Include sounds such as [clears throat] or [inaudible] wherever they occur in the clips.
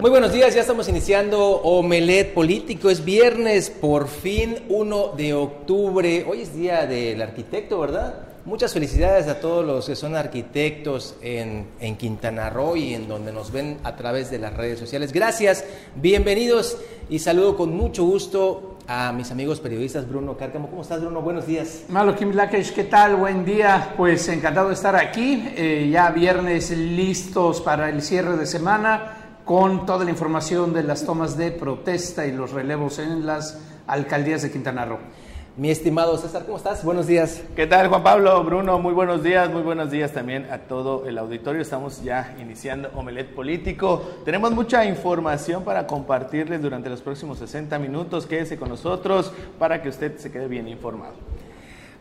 Muy buenos días, ya estamos iniciando Omelet Político. Es viernes, por fin 1 de octubre. Hoy es día del arquitecto, ¿verdad? Muchas felicidades a todos los que son arquitectos en, en, Quintana Roo y en donde nos ven a través de las redes sociales. Gracias, bienvenidos y saludo con mucho gusto a mis amigos periodistas. Bruno Cárcamo, ¿cómo estás, Bruno? Buenos días. Malo Kim Lakesh, ¿qué tal? Buen día. Pues encantado de estar aquí. Eh, ya viernes listos para el cierre de semana con toda la información de las tomas de protesta y los relevos en las alcaldías de Quintana Roo. Mi estimado César, ¿cómo estás? Buenos días. ¿Qué tal, Juan Pablo? Bruno, muy buenos días, muy buenos días también a todo el auditorio. Estamos ya iniciando Omelet Político. Tenemos mucha información para compartirles durante los próximos 60 minutos. Quédese con nosotros para que usted se quede bien informado.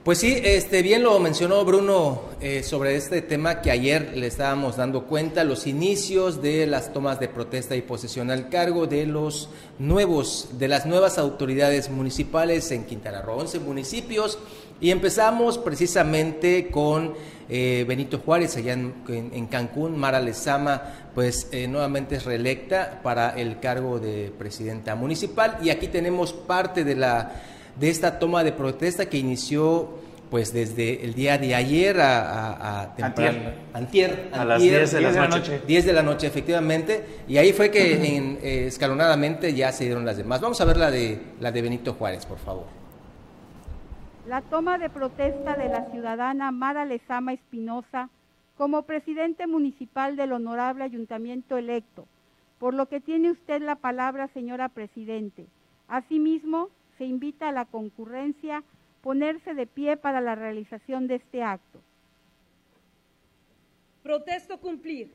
Pues sí, este, bien lo mencionó Bruno eh, sobre este tema que ayer le estábamos dando cuenta, los inicios de las tomas de protesta y posesión al cargo de los nuevos, de las nuevas autoridades municipales en Quintana Roo, 11 municipios, y empezamos precisamente con eh, Benito Juárez, allá en, Cancún, Mara Lezama, pues eh, nuevamente es reelecta para el cargo de presidenta municipal, y aquí tenemos parte de la de esta toma de protesta que inició pues desde el día de ayer a, a, antier, a las 10 de, la noche. 10 de la noche, efectivamente, y ahí fue que en, eh, escalonadamente ya se dieron las demás. Vamos a ver la de, la de Benito Juárez, por favor. La toma de protesta de la ciudadana Mara Lezama Espinosa como presidente municipal del honorable ayuntamiento electo, por lo que tiene usted la palabra, señora Presidente. Asimismo, se invita a la concurrencia ponerse de pie para la realización de este acto. Protesto cumplir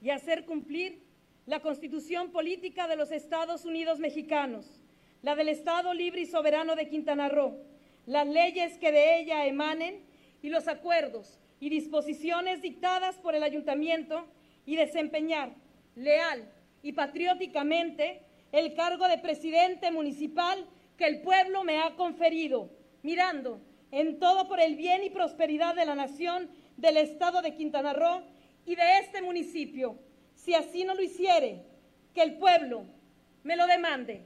y hacer cumplir la Constitución Política de los Estados Unidos Mexicanos, la del Estado Libre y Soberano de Quintana Roo, las leyes que de ella emanen y los acuerdos y disposiciones dictadas por el ayuntamiento y desempeñar leal y patrióticamente el cargo de presidente municipal que el pueblo me ha conferido, mirando en todo por el bien y prosperidad de la nación, del estado de Quintana Roo y de este municipio. Si así no lo hiciere, que el pueblo me lo demande.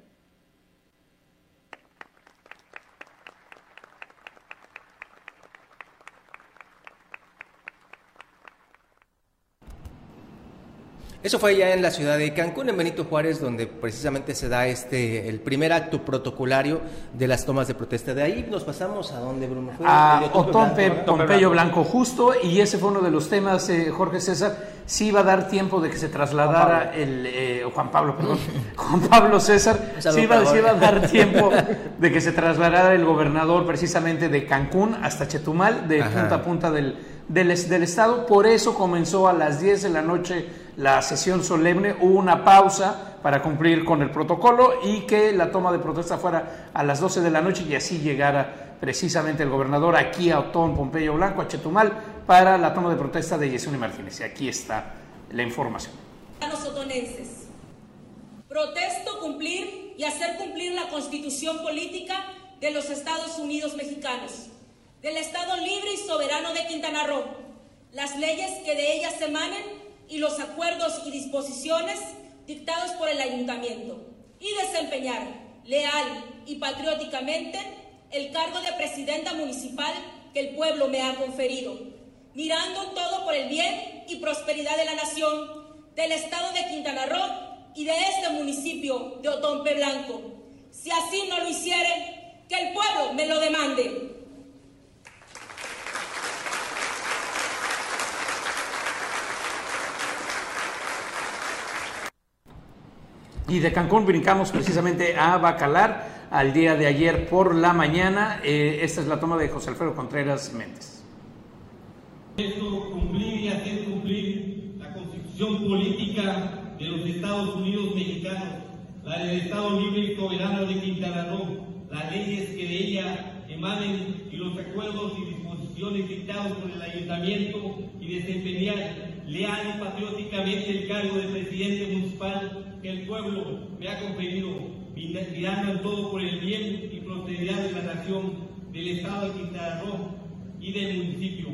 Eso fue ya en la ciudad de Cancún, en Benito Juárez, donde precisamente se da este el primer acto protocolario de las tomas de protesta. De ahí nos pasamos a donde Bruno fue. A Otón Pompeyo Blanco, justo, y ese fue uno de los temas, eh, Jorge César. Sí iba a dar tiempo de que se trasladara el eh, Juan Pablo, perdón, [laughs] Juan Pablo César. Sí iba, a dar tiempo [laughs] de que se trasladara el gobernador precisamente de Cancún hasta Chetumal, de punta a punta del, del, del estado. Por eso comenzó a las 10 de la noche la sesión solemne, hubo una pausa para cumplir con el protocolo y que la toma de protesta fuera a las 12 de la noche y así llegara precisamente el gobernador aquí a Otón, Pompeyo Blanco, a Chetumal, para la toma de protesta de Yesuni Martínez. Y aquí está la información. Otonenses, protesto cumplir y hacer cumplir la constitución política de los Estados Unidos mexicanos, del Estado libre y soberano de Quintana Roo, las leyes que de ellas emanen y los acuerdos y disposiciones dictados por el ayuntamiento y desempeñar leal y patrióticamente el cargo de presidenta municipal que el pueblo me ha conferido, mirando todo por el bien y prosperidad de la nación, del estado de Quintana Roo y de este municipio de Otompe Blanco. Si así no lo hiciere, que el pueblo me lo demande. Y de Cancún brincamos precisamente a Bacalar al día de ayer por la mañana. Eh, esta es la toma de José Alfredo Contreras Méndez. Esto cumplir y hacer cumplir la constitución política de los Estados Unidos mexicanos, la del Estado libre y soberano de Quintana Roo, las leyes que de ella emanen y los acuerdos y disposiciones dictados por el ayuntamiento y desempeñar leal y patrióticamente el cargo de presidente municipal que el pueblo me ha conferido, mirando en todo por el bien y prosperidad de la nación, del Estado de Quintana Roo y del municipio.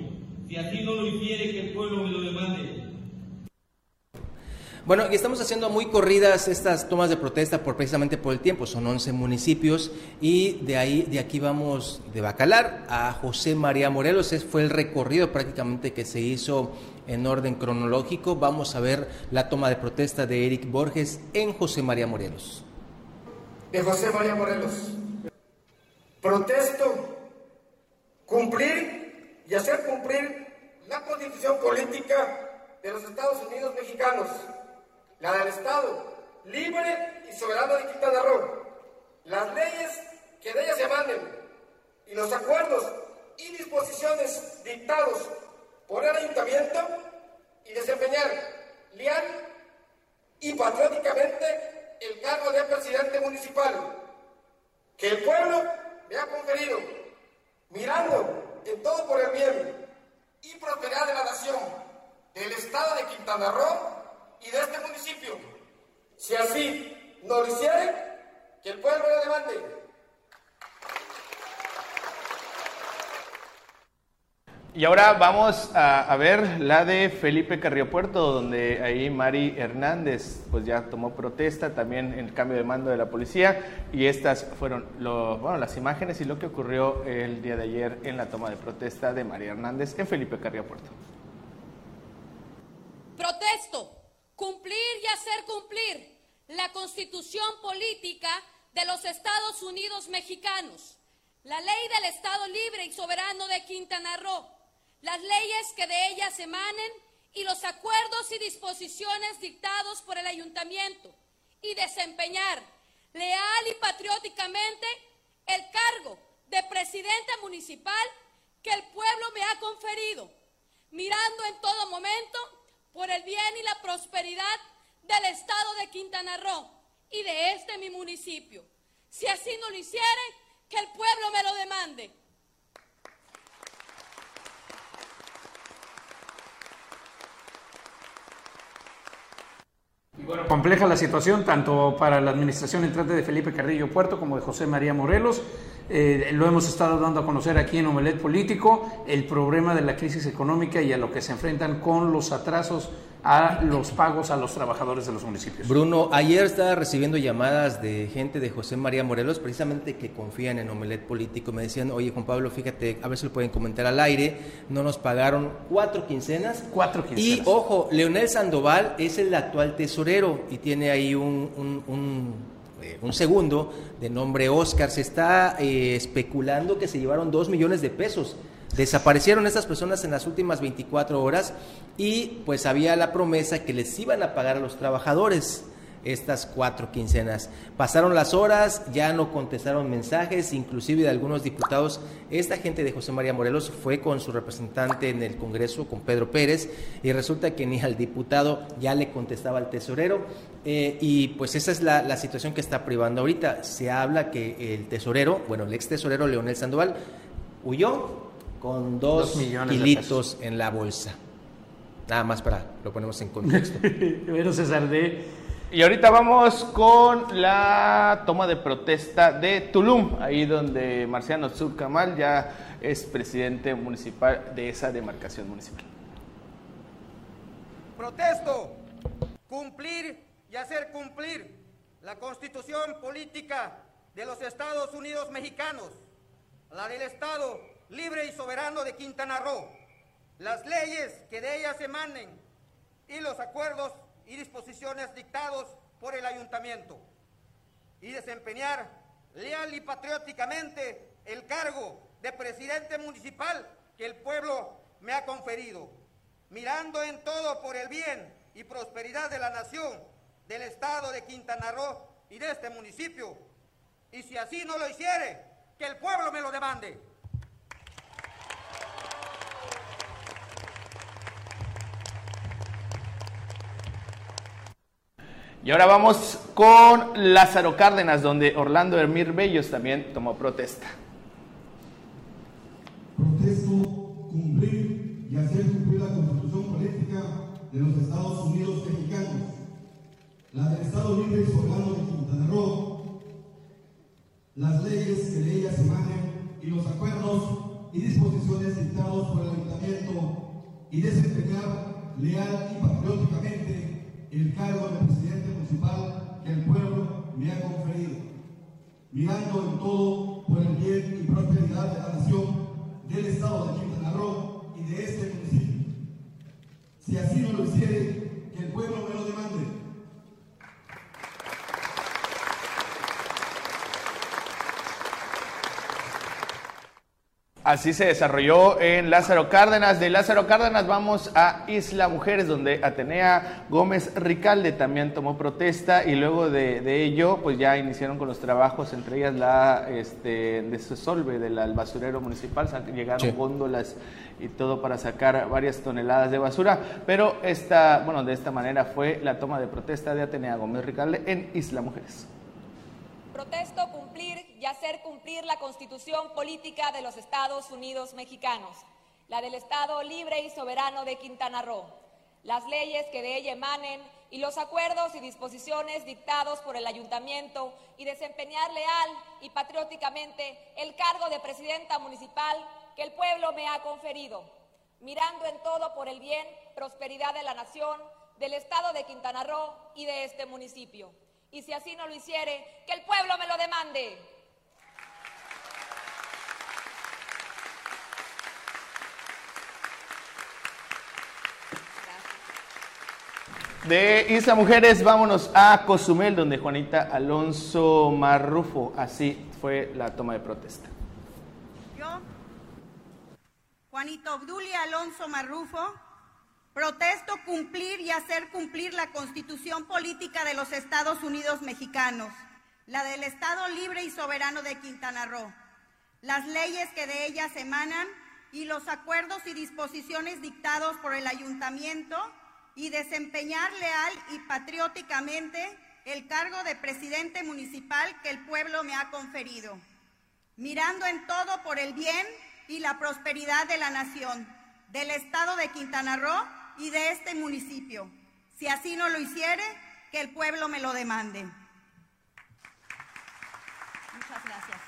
Si así no lo hiciere, que el pueblo me lo demande. Bueno, y estamos haciendo muy corridas estas tomas de protesta por precisamente por el tiempo. Son 11 municipios y de ahí, de aquí vamos de Bacalar a José María Morelos. Ese fue el recorrido prácticamente que se hizo en orden cronológico. Vamos a ver la toma de protesta de Eric Borges en José María Morelos. De José María Morelos. Protesto cumplir y hacer cumplir la constitución política de los Estados Unidos mexicanos la del Estado, libre y soberano de Quintana Roo, las leyes que de ellas se emanen y los acuerdos y disposiciones dictados por el ayuntamiento y desempeñar leal y patrióticamente el cargo de presidente municipal que el pueblo me ha conferido, mirando en todo por el bien y prosperidad de la nación, del estado de Quintana Roo y de este municipio. Si así no lo hiciere, que el pueblo lo demande. Y ahora vamos a, ver la de Felipe Carrillo Puerto, donde ahí Mari Hernández pues ya tomó protesta también en el cambio de mando de la policía y estas fueron las imágenes y lo que ocurrió el día de ayer en la toma de protesta de Mari Hernández en Felipe Carrillo Puerto. Protesto cumplir y hacer cumplir la constitución política de los Estados Unidos mexicanos, la ley del Estado libre y soberano de Quintana Roo, las leyes que de ellas emanen y los acuerdos y disposiciones dictados por el ayuntamiento y desempeñar leal y patrióticamente el cargo de presidente municipal que el pueblo me ha conferido, mirando en todo momento por el bien y la prosperidad del estado de Quintana Roo y de este mi municipio. Si así no lo hiciere, que el pueblo me lo demande. Bueno, compleja la situación tanto para la administración entrante de Felipe Carrillo Puerto como de José María Morelos. Eh, lo hemos estado dando a conocer aquí en Omelet Político, el problema de la crisis económica y a lo que se enfrentan con los atrasos a los pagos a los trabajadores de los municipios. Bruno, ayer estaba recibiendo llamadas de gente de José María Morelos, precisamente que confían en Omelet Político. Me decían, oye Juan Pablo, fíjate, a ver si lo pueden comentar al aire, no nos pagaron cuatro quincenas. Cuatro quincenas. Y ojo, Leonel Sandoval es el actual tesorero y tiene ahí un un segundo de nombre Oscar, se está eh, especulando que se llevaron dos millones de pesos. Desaparecieron estas personas en las últimas 24 horas y pues había la promesa que les iban a pagar a los trabajadores estas cuatro quincenas. Pasaron las horas, ya no contestaron mensajes, inclusive de algunos diputados. Esta gente de José María Morelos fue con su representante en el Congreso, con Pedro Pérez, y resulta que ni al diputado ya le contestaba al tesorero. Eh, y pues esa es la, situación que está privando ahorita. Se habla que el tesorero, bueno, el ex tesorero Leonel Sandoval, huyó con dos, kilitos en la bolsa. Nada más para lo ponemos en contexto. [laughs] Pero César, de y ahorita vamos con la toma de protesta de Tulum, ahí donde Marciano Surcamal ya es presidente municipal de esa demarcación municipal. Protesto, cumplir y hacer cumplir la constitución política de los Estados Unidos mexicanos, la del Estado libre y soberano de Quintana Roo, las leyes que de ellas emanen y los acuerdos y disposiciones dictados por el ayuntamiento y desempeñar leal y patrióticamente el cargo de presidente municipal que el pueblo me ha conferido, mirando en todo por el bien y prosperidad de la nación, del estado de Quintana Roo y de este municipio. Y si así no lo hiciere, que el pueblo me lo demande. Y ahora vamos con Lázaro Cárdenas, donde Orlando Hermir Bellos también tomó protesta. Protesto cumplir y hacer cumplir la constitución política de los Estados Unidos mexicanos, la del Estado libre y soberano de Quintana Roo, las leyes que de ellas emanen y los acuerdos y disposiciones dictados por el ayuntamiento y desempeñar leal y patrióticamente el cargo de presidente municipal que el pueblo me ha conferido, mirando en todo por el bien y prosperidad de la nación, del Estado de Quintana Roo y de este municipio. Si así no lo hiciere, Así se desarrolló en Lázaro Cárdenas. De Lázaro Cárdenas vamos a Isla Mujeres, donde Atenea Gómez Ricalde también tomó protesta y luego de, ello, pues ya iniciaron con los trabajos, entre ellas la este, desolve del basurero municipal. Llegaron góndolas y todo para sacar varias toneladas de basura. Pero esta, bueno, de esta manera fue la toma de protesta de Atenea Gómez Ricalde en Isla Mujeres. Protesto cumplir y hacer cumplir la constitución política de los Estados Unidos mexicanos, la del Estado libre y soberano de Quintana Roo, las leyes que de ella emanen y los acuerdos y disposiciones dictados por el ayuntamiento y desempeñar leal y patrióticamente el cargo de presidenta municipal que el pueblo me ha conferido, mirando en todo por el bien, prosperidad de la nación, del Estado de Quintana Roo y de este municipio y si así no lo hiciere, que el pueblo me lo demande. De Isla Mujeres, vámonos a Cozumel, donde Juanita Alonso Marrufo, así fue la toma de protesta. Yo, Juanito Obdulia Alonso Marrufo, Protesto cumplir y hacer cumplir la Constitución Política de los Estados Unidos Mexicanos, la del Estado Libre y Soberano de Quintana Roo, las leyes que de ellas emanan y los acuerdos y disposiciones dictados por el Ayuntamiento y desempeñar leal y patrióticamente el cargo de presidente municipal que el pueblo me ha conferido, mirando en todo por el bien y la prosperidad de la nación, del Estado de Quintana Roo y de este municipio. Si así no lo hiciere, que el pueblo me lo demande. Muchas gracias.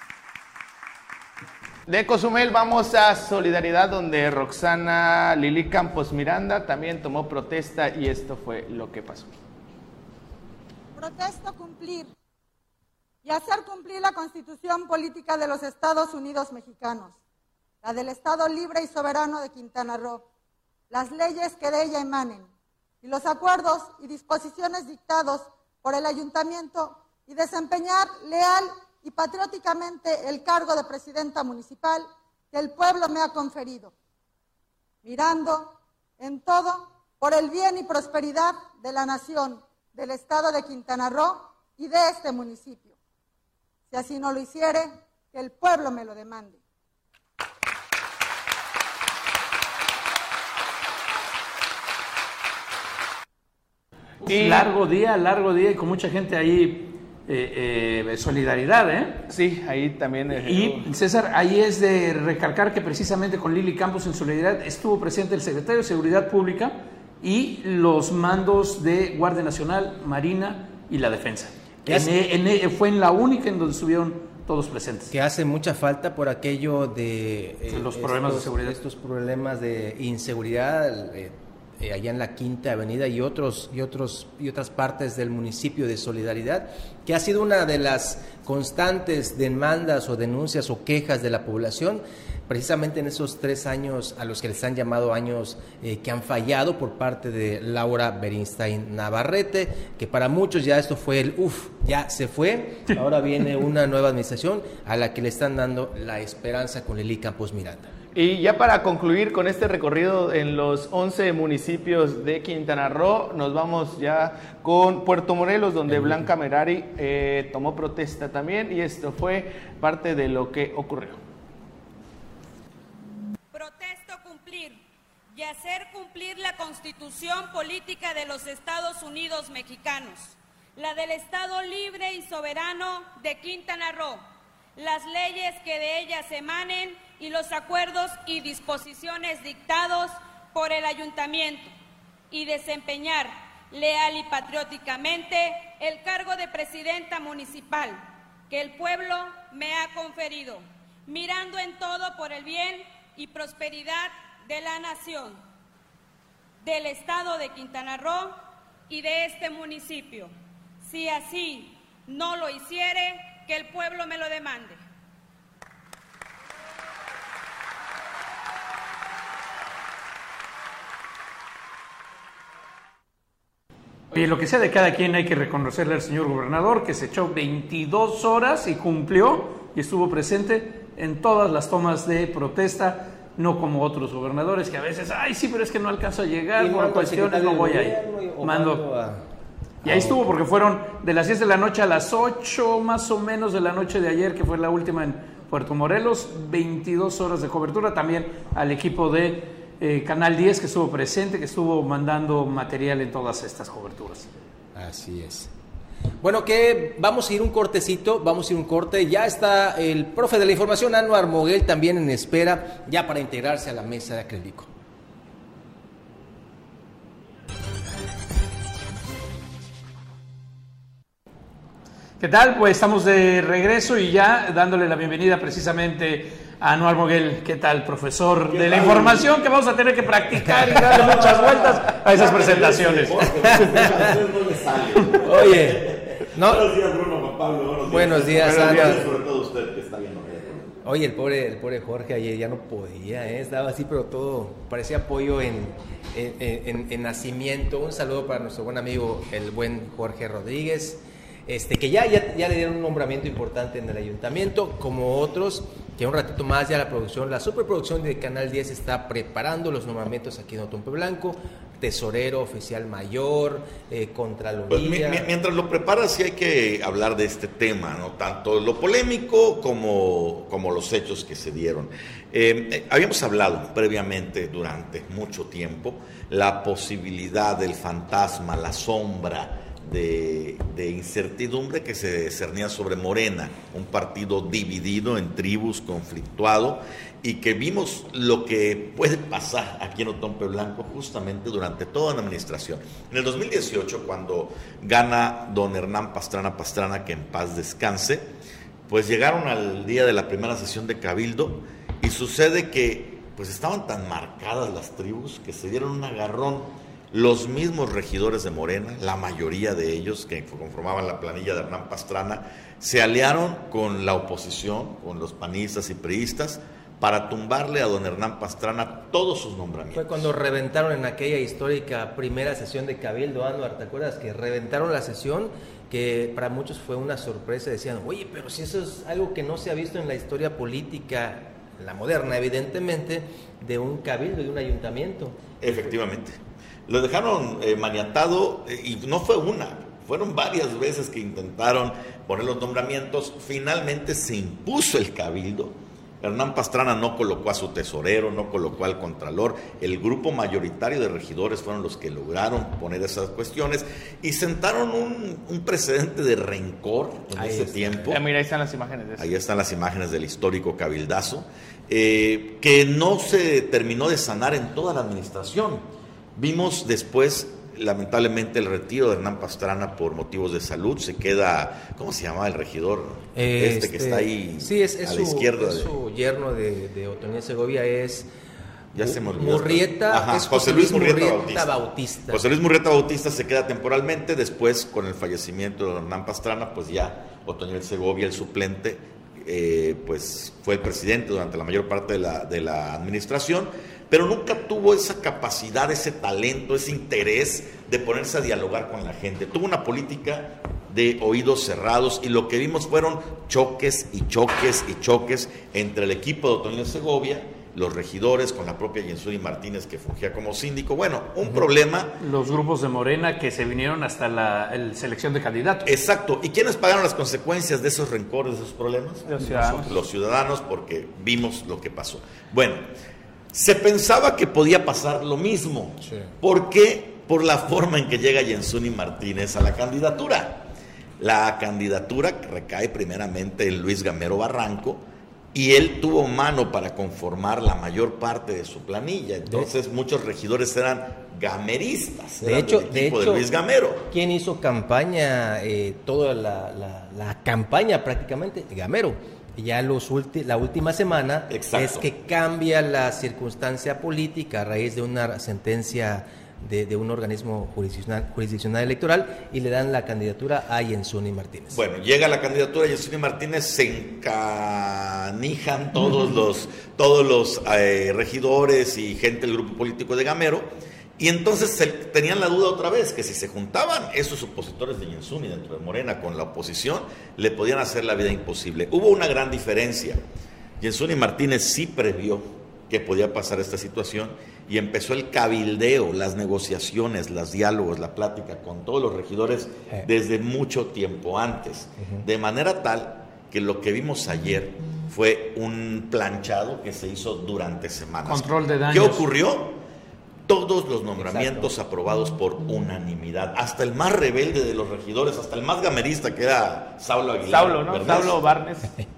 De Cozumel vamos a Solidaridad, donde Roxana Lili Campos Miranda también tomó protesta y esto fue lo que pasó. Protesto cumplir y hacer cumplir la constitución política de los Estados Unidos mexicanos, la del Estado libre y soberano de Quintana Roo las leyes que de ella emanen y los acuerdos y disposiciones dictados por el ayuntamiento y desempeñar leal y patrióticamente el cargo de presidenta municipal que el pueblo me ha conferido, mirando en todo por el bien y prosperidad de la nación, del estado de Quintana Roo y de este municipio. Si así no lo hiciere, que el pueblo me lo demande. Largo día, largo día y con mucha gente ahí. Eh, eh, solidaridad, ¿eh? Sí, ahí también. y César, ahí es de recalcar que precisamente con Lili Campos en solidaridad estuvo presente el secretario de Seguridad Pública y los mandos de Guardia Nacional, Marina y la Defensa. E, fue en la única en donde estuvieron todos presentes. Que hace mucha falta por aquello de los problemas de seguridad. Estos problemas de inseguridad, eh, allá en la Quinta Avenida y otros y otros y otras partes del municipio de Solidaridad, que ha sido una de las constantes demandas o denuncias o quejas de la población, precisamente en esos tres años a los que les han llamado años eh, que han fallado por parte de Laura Berinstein Navarrete, que para muchos ya esto fue el uff, ya se fue, ahora viene una nueva administración a la que le están dando la esperanza con Lili Campos Miranda. Y ya para concluir con este recorrido en los 11 municipios de Quintana Roo, nos vamos ya con Puerto Morelos, donde Blanca Merari eh, tomó protesta también y esto fue parte de lo que ocurrió. Protesto cumplir y hacer cumplir la constitución política de los Estados Unidos mexicanos, la del Estado libre y soberano de Quintana Roo, las leyes que de ellas emanen y los acuerdos y disposiciones dictados por el ayuntamiento y desempeñar leal y patrióticamente el cargo de presidenta municipal que el pueblo me ha conferido, mirando en todo por el bien y prosperidad de la nación, del Estado de Quintana Roo y de este municipio. Si así no lo hiciere, que el pueblo me lo demande. Y lo que sea de cada quien hay que reconocerle al señor gobernador que se echó 22 horas y cumplió y estuvo presente en todas las tomas de protesta, no como otros gobernadores que a veces, ay, sí, pero es que no alcanzo a llegar, por cuestiones no voy ahí. Mando. Y ahí estuvo porque fueron de las 10 de la noche a las 8 más o menos de la noche de ayer, que fue la última en Puerto Morelos, 22 horas de cobertura, también al equipo de eh, Canal 10 que estuvo presente, que estuvo mandando material en todas estas coberturas. Así es. Bueno, que vamos a ir un cortecito, vamos a ir un corte. Ya está el profe de la información, Anuar Moguel, también en espera, ya para integrarse a la mesa de acrílico. ¿Qué tal? Pues estamos de regreso y ya dándole la bienvenida precisamente Anual Moguel, ¿qué tal, profesor? De la información que vamos a tener que practicar y darle muchas vueltas a esas presentaciones. [laughs] Oye, no. Buenos días, Bruno, Juan Pablo. Buenos días, Buenos días, sobre todo usted que está viendo. Oye, el pobre, el pobre Jorge ayer ya no podía, ¿eh? estaba así, pero todo parecía pollo en, en, en- en nacimiento. Un saludo para nuestro buen amigo, el buen Jorge Rodríguez, este, que ya, ya, ya le dieron un nombramiento importante en el ayuntamiento, como otros, que un ratito más ya la producción, la superproducción de Canal 10 está preparando los nombramientos aquí en Otompe Blanco, tesorero, oficial mayor, eh, Pues, contraloría. mi- mientras lo preparas, sí hay que hablar de este tema, ¿no? Tanto lo polémico como, como los hechos que se dieron. Eh, eh, habíamos hablado previamente durante mucho tiempo la posibilidad del fantasma, la sombra de, incertidumbre que se cernía sobre Morena, un partido dividido en tribus, conflictuado, y que vimos lo que puede pasar aquí en Otompe Blanco justamente durante toda la administración. En el 2018, cuando gana don Hernán Pastrana Pastrana, que en paz descanse, pues llegaron al día de la primera sesión de Cabildo y sucede que pues estaban tan marcadas las tribus que se dieron un agarrón los mismos regidores de Morena, la mayoría de ellos que conformaban la planilla de Hernán Pastrana, se aliaron con la oposición, con los panistas y priistas, para tumbarle a don Hernán Pastrana todos sus nombramientos. Fue cuando reventaron en aquella histórica primera sesión de Cabildo, Anuar, ¿te acuerdas? Que reventaron la sesión, que para muchos fue una sorpresa. Decían, oye, pero si eso es algo que no se ha visto en la historia política, la moderna, evidentemente, de un cabildo, de un ayuntamiento. Efectivamente. Lo dejaron eh, maniatado eh, y no fue una, fueron varias veces que intentaron poner los nombramientos. Finalmente se impuso el cabildo. Hernán Pastrana no colocó a su tesorero, no colocó al contralor. El grupo mayoritario de regidores fueron los que lograron poner esas cuestiones y sentaron un, un precedente de rencor en Ahí ese está. tiempo. Ah, mira, ahí están las imágenes de eso. Ahí están las imágenes del histórico cabildazo, eh, que no se terminó de sanar en toda la administración. Vimos después, lamentablemente, el retiro de Hernán Pastrana por motivos de salud. Se queda, ¿cómo se llama el regidor? este, que está ahí Sí, es, es a la su, izquierda. es su yerno de, de Otoniel Segovia, es ya se me olvidó. Murrieta, Ajá, es José Luis Murrieta, Bautista. Bautista. José Luis Murrieta Bautista se queda temporalmente, después con el fallecimiento de Hernán Pastrana, pues ya Otoniel Segovia, el suplente, eh, pues fue el presidente durante la mayor parte de la, de la administración, pero nunca tuvo esa capacidad, ese talento, ese interés de ponerse a dialogar con la gente. Tuvo una política de oídos cerrados y lo que vimos fueron choques y choques y choques entre el equipo de Otoniel Segovia, los regidores con la propia Jensuri Martínez que fungía como síndico. Bueno, un problema Los grupos de Morena que se vinieron hasta la el selección de candidatos. Exacto. ¿Y quiénes pagaron las consecuencias de esos rencores, de esos problemas? Los ciudadanos. Los ciudadanos, porque vimos lo que pasó. Bueno, se pensaba que podía pasar lo mismo. ¿Por qué? Por la forma en que llega Jensuni Martínez a la candidatura. La candidatura recae primeramente en Luis Gamero Barranco y él tuvo mano para conformar la mayor parte de su planilla. Entonces muchos regidores eran gameristas. De hecho, del de hecho, de Luis Gamero. ¿Quién hizo campaña, eh, toda la, la- la campaña prácticamente? Gamero. Ya los ulti- la última semana Exacto. es que cambia la circunstancia política a raíz de una sentencia de, un organismo jurisdiccional, jurisdiccional, electoral y le dan la candidatura a Jensuni Martínez. Bueno, llega la candidatura a Jensuni Martínez, se encanijan todos los, todos los eh, regidores y gente del grupo político de Gamero. Y entonces tenían la duda otra vez, que si se juntaban esos opositores de Jensuni dentro de Morena con la oposición, le podían hacer la vida imposible. Hubo una gran diferencia. Jensuni Martínez sí previó que podía pasar esta situación y empezó el cabildeo, las negociaciones, los diálogos, la plática con todos los regidores desde mucho tiempo antes, de manera tal que lo que vimos ayer fue un planchado que se hizo durante semanas. Control de daños. ¿Qué ocurrió? Todos los nombramientos aprobados por unanimidad, hasta el más rebelde de los regidores, hasta el más gamerista que era Saulo Aguilar. Saulo, ¿no? Saulo Barnes. [laughs]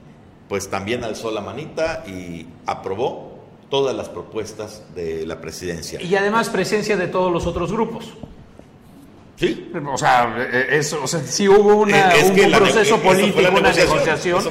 Pues también alzó la manita y aprobó todas las propuestas de la presidencia. Y además presencia de todos los otros grupos. Sí. O sea, eh, eso, o sea sí hubo una, un, proceso político, una negociación,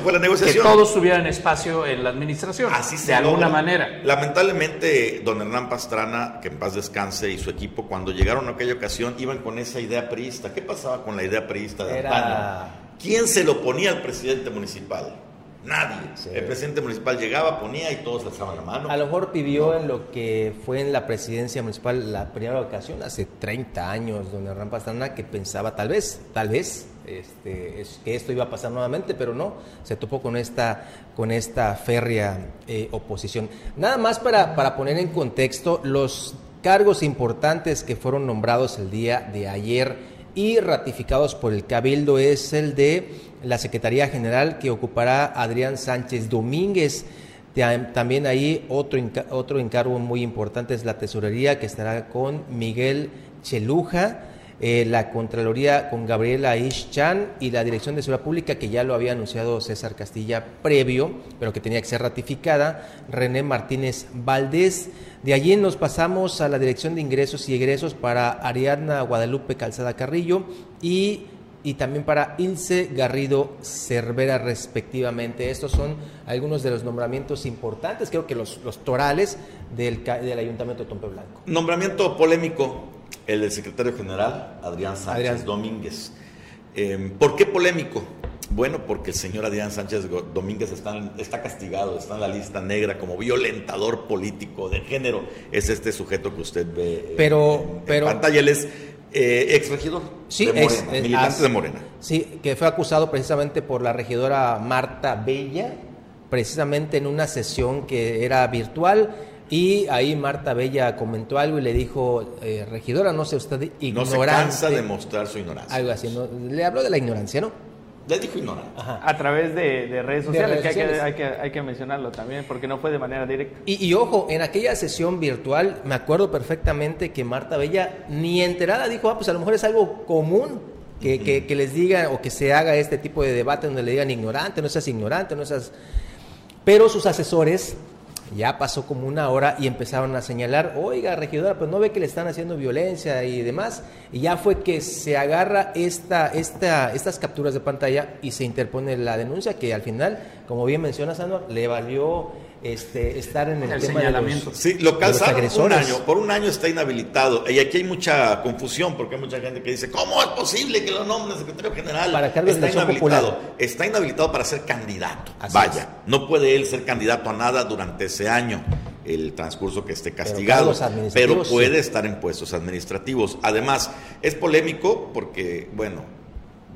que todos tuvieran espacio en la administración, Así de alguna manera. Lamentablemente, don Hernán Pastrana, que en paz descanse, y su equipo, cuando llegaron a aquella ocasión, iban con esa idea priista. ¿Qué pasaba con la idea priista de Era... ¿Quién se lo ponía al presidente municipal? Nadie. El presidente municipal llegaba, ponía y todos alzaban la mano. A lo mejor pidió en lo que fue en la presidencia municipal la primera ocasión, hace 30 años, don Hernán Pastrana, que pensaba tal vez, tal vez, este, que esto iba a pasar nuevamente, pero no, se topó con esta, con esta férrea eh, oposición. Nada más para, para poner en contexto los cargos importantes que fueron nombrados el día de ayer y ratificados por el Cabildo es el de la Secretaría General que ocupará Adrián Sánchez Domínguez. También ahí otro, otro encargo muy importante es la tesorería que estará con Miguel Cheluja. Eh, la Contraloría con Gabriela Ischan y la Dirección de Seguridad Pública, que ya lo había anunciado César Castilla previo, pero que tenía que ser ratificada, René Martínez Valdés. De allí nos pasamos a la Dirección de Ingresos y Egresos para Ariadna Guadalupe Calzada Carrillo y y también para Ilse Garrido Cervera respectivamente. Estos son algunos de los nombramientos importantes, creo que los, los torales del, del Ayuntamiento de Tompe Blanco. Nombramiento polémico, el del secretario general, Adrián Sánchez Domínguez. Em, ¿Por qué polémico? Bueno, porque el señor Adrián Sánchez Domínguez está, está, castigado, está en la lista negra como violentador político de género. Es este sujeto que usted ve pero, pero, pantalla. Él es eh, ex regidor sí, de Morena, militante de Morena. Sí, que fue acusado precisamente por la regidora Marta Bella, precisamente en una sesión que era virtual. Y ahí Marta Bella comentó algo y le dijo, eh, regidora, no sé usted ignorante. No se cansa de mostrar su ignorancia. Algo así, le habló de la ignorancia, ¿no? Le dijo ignorante. A través de, redes sociales, que, hay que, hay, que, mencionarlo también, porque no fue de manera directa. Y, ojo, en aquella sesión virtual, me acuerdo perfectamente que Marta Bella ni enterada dijo, ah, pues a lo mejor es algo común que, que, les diga o que se haga este tipo de debate donde le digan ignorante, no seas ignorante, no seas... Pero sus asesores ya pasó como una hora y empezaron a señalar, oiga, regidora, pues no ve que le están haciendo violencia y demás. Y ya fue que se agarra esta, esta, estas capturas de pantalla y se interpone la denuncia que al final, como bien menciona Sandor, le valió este, estar en el, tema señalamiento. De sí, lo calzaron un año, por un año está inhabilitado. Y aquí hay mucha confusión porque hay mucha gente que dice, ¿cómo es posible que lo nombre secretario general? Para está inhabilitado. Está inhabilitado para ser candidato. Vaya, no puede él ser candidato a nada durante ese año el transcurso que esté castigado, pero, puede estar en puestos administrativos. Además, es polémico porque, bueno,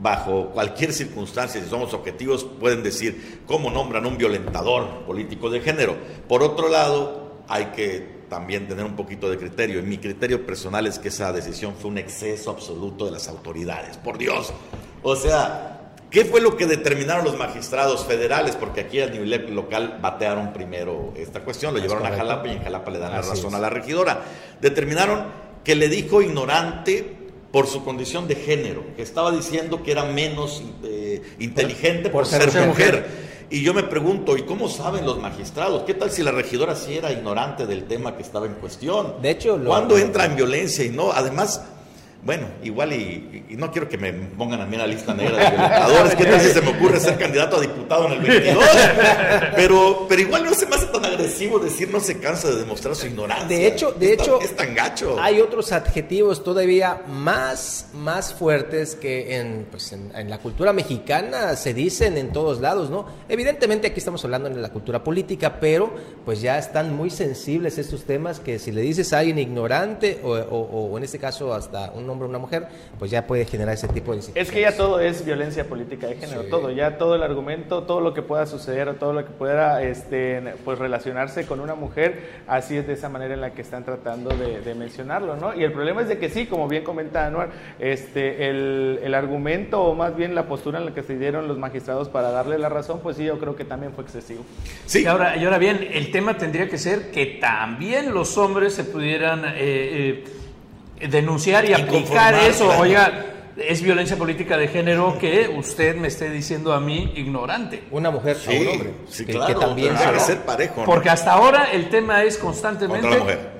bajo cualquier circunstancia, si somos objetivos, pueden decir cómo nombran un violentador político de género. Por otro lado, hay que también tener un poquito de criterio. Y mi criterio personal es que esa decisión fue un exceso absoluto de las autoridades. Por Dios. O sea, ¿qué fue lo que determinaron los magistrados federales? Porque aquí a nivel local batearon primero esta cuestión, lo llevaron a Jalapa y en Jalapa le dan la razón a la regidora. Determinaron que le dijo ignorante por su condición de género, que estaba diciendo que era menos eh, inteligente por, ser, mujer. Y yo me pregunto, ¿y cómo saben los magistrados? ¿Qué tal si la regidora sí era ignorante del tema que estaba en cuestión? De hecho, ¿cuándo entra en violencia y no? Además, bueno, igual y, no quiero que me pongan a mí en la lista negra de violentadores, que tal si se me ocurre ser candidato a diputado en el 22, pero, pero igual no se me hace tan agresivo decir no se cansa de demostrar su ignorancia. De hecho, de hecho, es tan gacho. Hay otros adjetivos todavía más, más fuertes que en, pues en, en, la cultura mexicana se dicen en todos lados, ¿no? Evidentemente aquí estamos hablando de la cultura política, pero pues ya están muy sensibles estos temas que si le dices a alguien ignorante o, o, o en este caso hasta un hombre o una mujer, pues ya puede generar ese tipo de Es que ya todo es violencia política de género, todo, ya todo el argumento, todo lo que pueda suceder o todo lo que pueda este, pues relacionarse con una mujer, así es de esa manera en la que están tratando de, mencionarlo, ¿no? Y el problema es de que sí, como bien comenta Anuar, este, el, el argumento o más bien la postura en la que se dieron los magistrados para darle la razón, pues sí, yo creo que también fue excesivo. Sí. Y ahora, y ahora bien, el tema tendría que ser que también los hombres se pudieran... Eh, eh, denunciar y, aplicar eso. Oiga, es violencia política de género que usted me esté diciendo a mí ignorante. Una mujer sí, un hombre. Sí, claro, que también debe ser parejo. Porque hasta ahora el tema es constantemente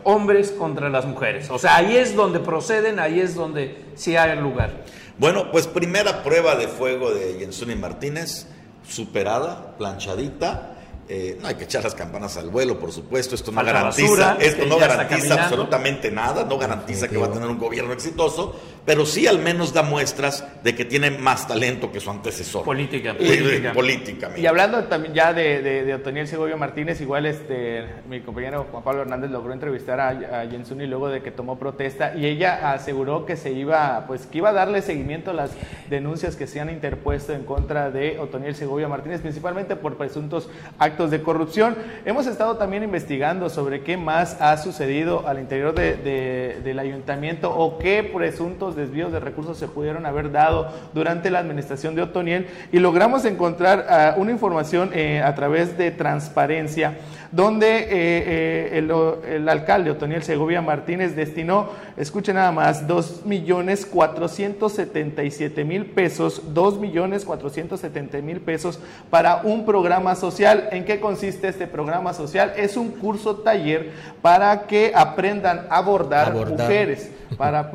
hombres contra las mujeres. O sea, ahí es donde proceden, ahí es donde sí hay lugar. Bueno, pues primera prueba de fuego de Jensuni Martínez, superada, planchadita eh, no hay que echar las campanas al vuelo, por supuesto. Esto no garantiza, esto no garantiza absolutamente nada, no garantiza que va a tener un gobierno exitoso, pero sí al menos da muestras de que tiene más talento que su antecesor. Política, política. Y hablando también ya de, de, Otoniel Segovia Martínez, igual este mi compañero Juan Pablo Hernández logró entrevistar a, a Jensuni luego de que tomó protesta y ella aseguró que se iba, pues que iba a darle seguimiento a las denuncias que se han interpuesto en contra de Otoniel Segovia Martínez, principalmente por presuntos actos de corrupción. Hemos estado también investigando sobre qué más ha sucedido al interior del ayuntamiento o qué presuntos desvíos de recursos se pudieron haber dado durante la administración de Otoniel y logramos encontrar ah, una información eh, a través de transparencia donde eh, eh, el, el, alcalde Otoniel Segovia Martínez destinó, escuchen nada más, 2 millones 477 mil pesos, 2 millones 470 mil pesos para un programa social. ¿En qué consiste este programa social? Es un curso taller para que aprendan a bordar, mujeres. Para,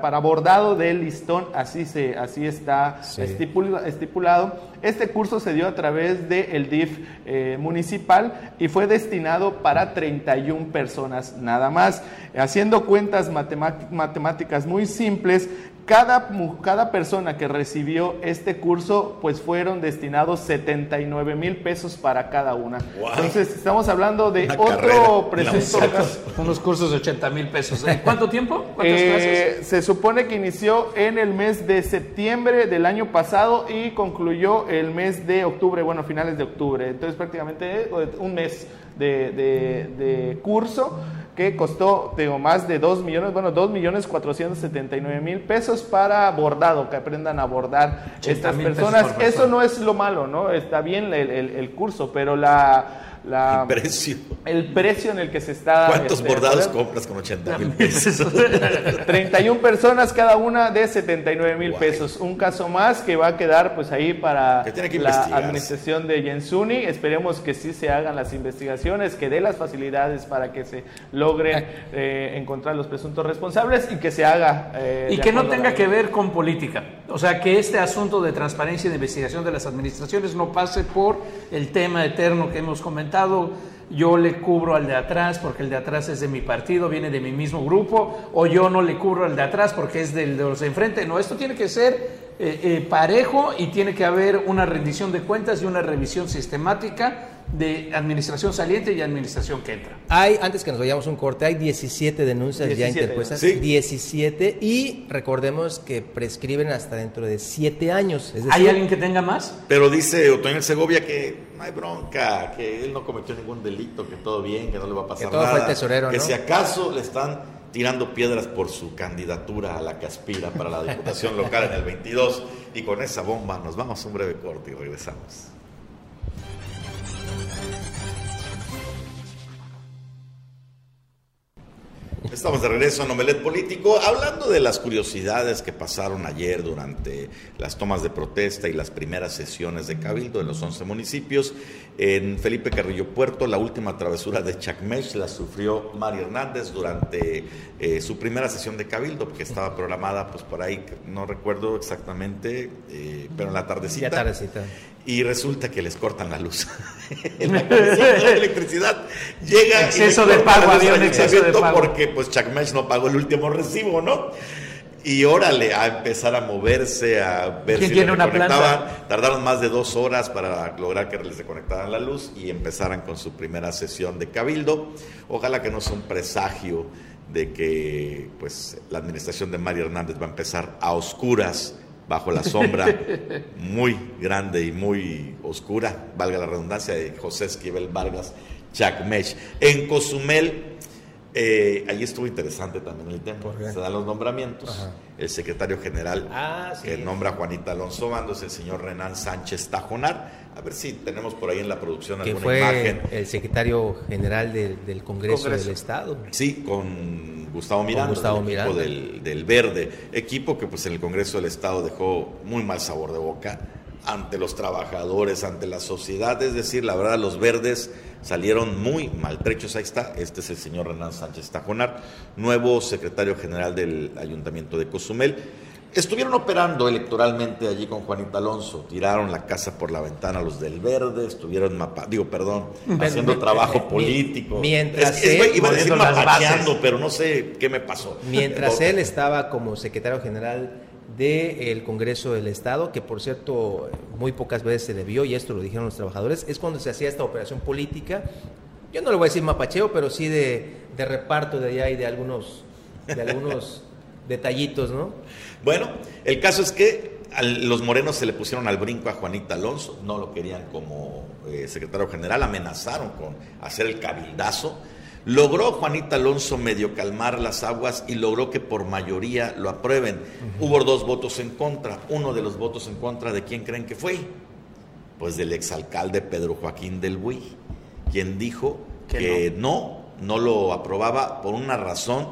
para, bordado del listón, así, se, así está estipulado este curso se dio a través del DIF eh, municipal y fue destinado para 31 personas nada más. Haciendo cuentas matemáticas muy simples, cada, cada persona que recibió este curso, pues fueron destinados 79 mil pesos para cada una. Entonces, estamos hablando de otro presupuesto. Unos cursos de 80 mil pesos. ¿En [laughs] cuánto tiempo? Eh, se supone que inició en el mes de septiembre del año pasado y concluyó el mes de octubre, bueno, finales de octubre. Entonces, prácticamente un mes de, de curso que costó digo, más de 2 millones, bueno, 2 millones 479 mil pesos para bordado, que aprendan a bordar estas personas. Eso no es lo malo, ¿no? Está bien el, el curso, pero la el precio. El precio en el que se está. ¿Cuántos este, bordados compras con 80 mil pesos? [laughs] 31 personas, cada una de 79 mil pesos. Un caso más que va a quedar pues ahí para la administración de Jensuni. Esperemos que sí se hagan las investigaciones, que dé las facilidades para que se logre eh, encontrar los presuntos responsables y que se haga. Eh, y que no tenga que ver con política. O sea, que este asunto de transparencia y de investigación de las administraciones no pase por el tema eterno que hemos comentado yo le cubro al de atrás porque el de atrás es de mi partido, viene de mi mismo grupo, o yo no le cubro al de atrás porque es del de los de enfrente. No, esto tiene que ser eh, eh, parejo y tiene que haber una rendición de cuentas y una revisión sistemática de administración saliente y administración que entra. Hay, antes que nos vayamos un corte, hay 17 denuncias ya interpuestas. 17 y recordemos que prescriben hasta dentro de 7 años. ¿Hay alguien que tenga más? Pero dice Otoño Segovia que no hay bronca, que él no cometió ningún delito, que todo bien, que no le va a pasar que todo nada. Fue tesorero, que si acaso le están tirando piedras por su candidatura a la que aspira para la diputación local en el 22 y con esa bomba nos vamos a un breve corte y regresamos. Estamos de regreso en Omelet Político, hablando de las curiosidades que pasaron ayer durante las tomas de protesta y las primeras sesiones de Cabildo en los 11 municipios. En Felipe Carrillo Puerto, la última travesura de Chacmech la sufrió Mario Hernández durante eh, su primera sesión de Cabildo, porque estaba programada pues por ahí, no recuerdo exactamente, eh, pero en la tardecita. La tardecita y resulta que les cortan la luz. [laughs] la de electricidad llega exceso de pago, había un exceso de pago. porque pues Chacmesh no pagó el último recibo, ¿no? Y órale, a empezar a moverse, a ver si tiene una planta? Tardaron más de dos horas para lograr que les desconectaran la luz y empezaran con su primera sesión de cabildo. Ojalá que no sea un presagio de que pues la administración de Mario Hernández va a empezar a oscuras bajo la sombra muy grande y muy oscura, valga la redundancia, de José Esquivel Vargas Chacmech. En Cozumel, eh, ahí estuvo interesante también el tema. Se dan los nombramientos. El secretario general ah, que nombra a Juanita Alonso Bando es el señor Renan Sánchez Tajonar. A ver si tenemos por ahí en la producción que alguna fue imagen. El secretario general del, Congreso, del Estado. Sí, con Gustavo Miranda, Gustavo del, Miranda. Del, del, Verde. Equipo que pues en el Congreso del Estado dejó muy mal sabor de boca ante los trabajadores, ante la sociedad. Es decir, la verdad, los verdes salieron muy maltrechos. Ahí está, este es el señor Renan Sánchez Tajonar, nuevo secretario general del Ayuntamiento de Cozumel. Estuvieron operando electoralmente allí con Juanita Alonso, tiraron la casa por la ventana los del Verde, estuvieron mapa, digo, perdón, haciendo trabajo político. Mientras Es- es- él- iba a decir mapacheando, pero no sé qué me pasó. Mientras él estaba como secretario general del Congreso del Estado, que por cierto muy pocas veces se le vio, y esto lo dijeron los trabajadores, es cuando se hacía esta operación política, yo no le voy a decir mapacheo, pero sí de, de reparto de allá y de algunos, de algunos [laughs] detallitos, ¿no? Bueno, el caso es que a los morenos se le pusieron al brinco a Juanita Alonso, no lo querían como eh, secretario general, amenazaron con hacer el cabildazo. Logró Juanita Alonso medio calmar las aguas y logró que por mayoría lo aprueben. Hubo dos votos en contra. Uno de los votos en contra, ¿de quién creen que fue? Pues del exalcalde Pedro Joaquín del Buy, quien dijo Que que no, no lo aprobaba por una razón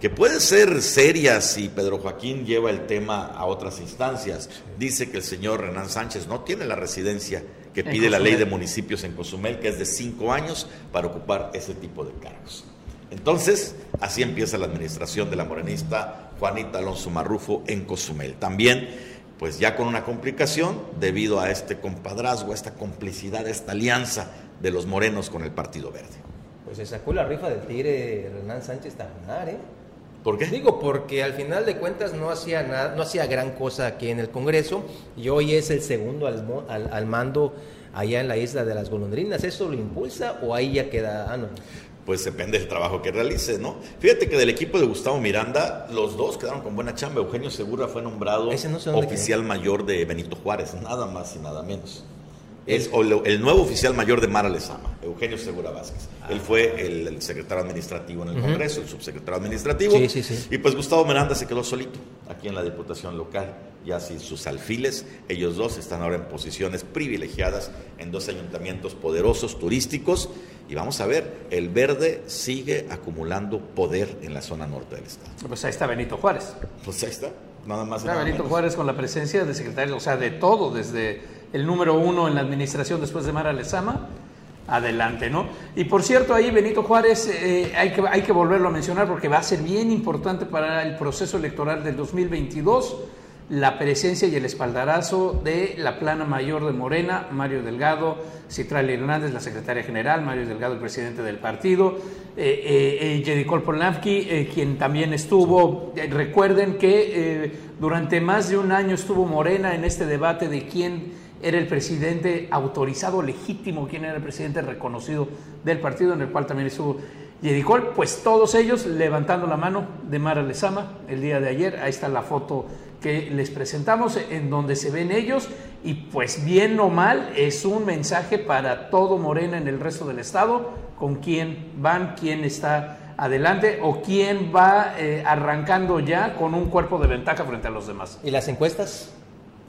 que puede ser seria si Pedro Joaquín lleva el tema a otras instancias. Dice que el señor Renan Sánchez no tiene la residencia que pide la ley de municipios en Cozumel, que es de cinco años para ocupar ese tipo de cargos. Entonces, así empieza la administración de la morenista Juanita Alonso Marrufo en Cozumel. También, pues ya con una complicación debido a este compadrazgo, a esta complicidad, a esta alianza de los morenos con el Partido Verde. Pues se sacó la rifa del tigre Renan Sánchez Tajonar, ¿eh? ¿Por qué? Digo, porque al final de cuentas no hacía nada, no hacía gran cosa aquí en el Congreso y hoy es el segundo al, al- al mando allá en la isla de las golondrinas. ¿Eso lo impulsa o ahí ya queda? Ah, no. Pues depende del trabajo que realice, ¿no? Fíjate que del equipo de Gustavo Miranda, los dos quedaron con buena chamba. Eugenio Segura fue nombrado no sé oficial mayor de Benito Juárez, nada más y nada menos. Es el nuevo oficial mayor de Mara Lezama, Eugenio Segura Vázquez. Él fue el, el secretario administrativo en el. Congreso, el subsecretario administrativo. Sí, sí, sí. Y pues Gustavo Miranda se quedó solito aquí en la Diputación Local, ya sin sus alfiles. Ellos dos están ahora en posiciones privilegiadas en dos ayuntamientos poderosos, turísticos. Y vamos a ver, el verde sigue acumulando poder en la zona norte del estado. Pues ahí está Benito Juárez. Pues ahí está, nada más. nada Benito. Juárez con la presencia de secretario, o sea, de todo, desde el número uno en la administración después de Mara Lezama, adelante, ¿no? Y por cierto, ahí Benito Juárez eh, hay, que, hay que volverlo a mencionar porque va a ser bien importante para el proceso electoral del 2022 la presencia y el espaldarazo de la plana mayor de Morena, Mario Delgado, Citral Hernández, la secretaria general, Mario Delgado, el presidente del partido, eh, eh, eh, Polanski, eh, quien también estuvo, eh, recuerden que durante más de un año estuvo Morena en este debate de quién era el presidente autorizado, legítimo, quién era el presidente reconocido del partido, en el cual también estuvo Yedicol, pues todos ellos levantando la mano de Mara Lezama el día de ayer, ahí está la foto que les presentamos en donde se ven ellos y pues bien o mal es un mensaje para todo Morena en el resto del estado, con quién van, quién está adelante o quién va eh, arrancando ya con un cuerpo de ventaja frente a los demás. ¿Y las encuestas?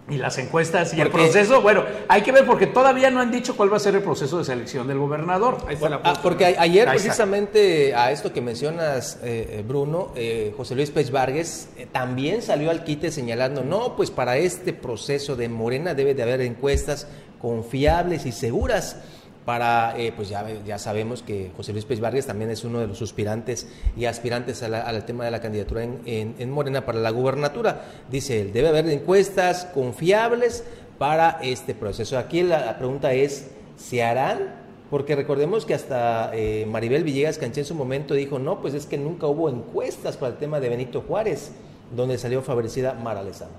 Y las encuestas y el proceso, bueno, hay que ver porque todavía no han dicho cuál va a ser el proceso de selección del gobernador. Ah, porque ayer precisamente a esto que mencionas, eh, eh, Bruno, eh, José Luis Pech Vargas también salió al quite señalando, no, pues para este proceso de Morena debe de haber encuestas confiables y seguras para, eh, pues ya, ya sabemos que José Luis Pérez Vargas también es uno de los suspirantes y aspirantes al tema de la candidatura en, en, Morena para la gubernatura. Dice él, debe haber encuestas confiables para este proceso. Aquí la, pregunta es, ¿se harán? Porque recordemos que hasta eh, Maribel Villegas Canché en su momento dijo, no, pues es que nunca hubo encuestas para el tema de Benito Juárez, donde salió favorecida Mara Lezama.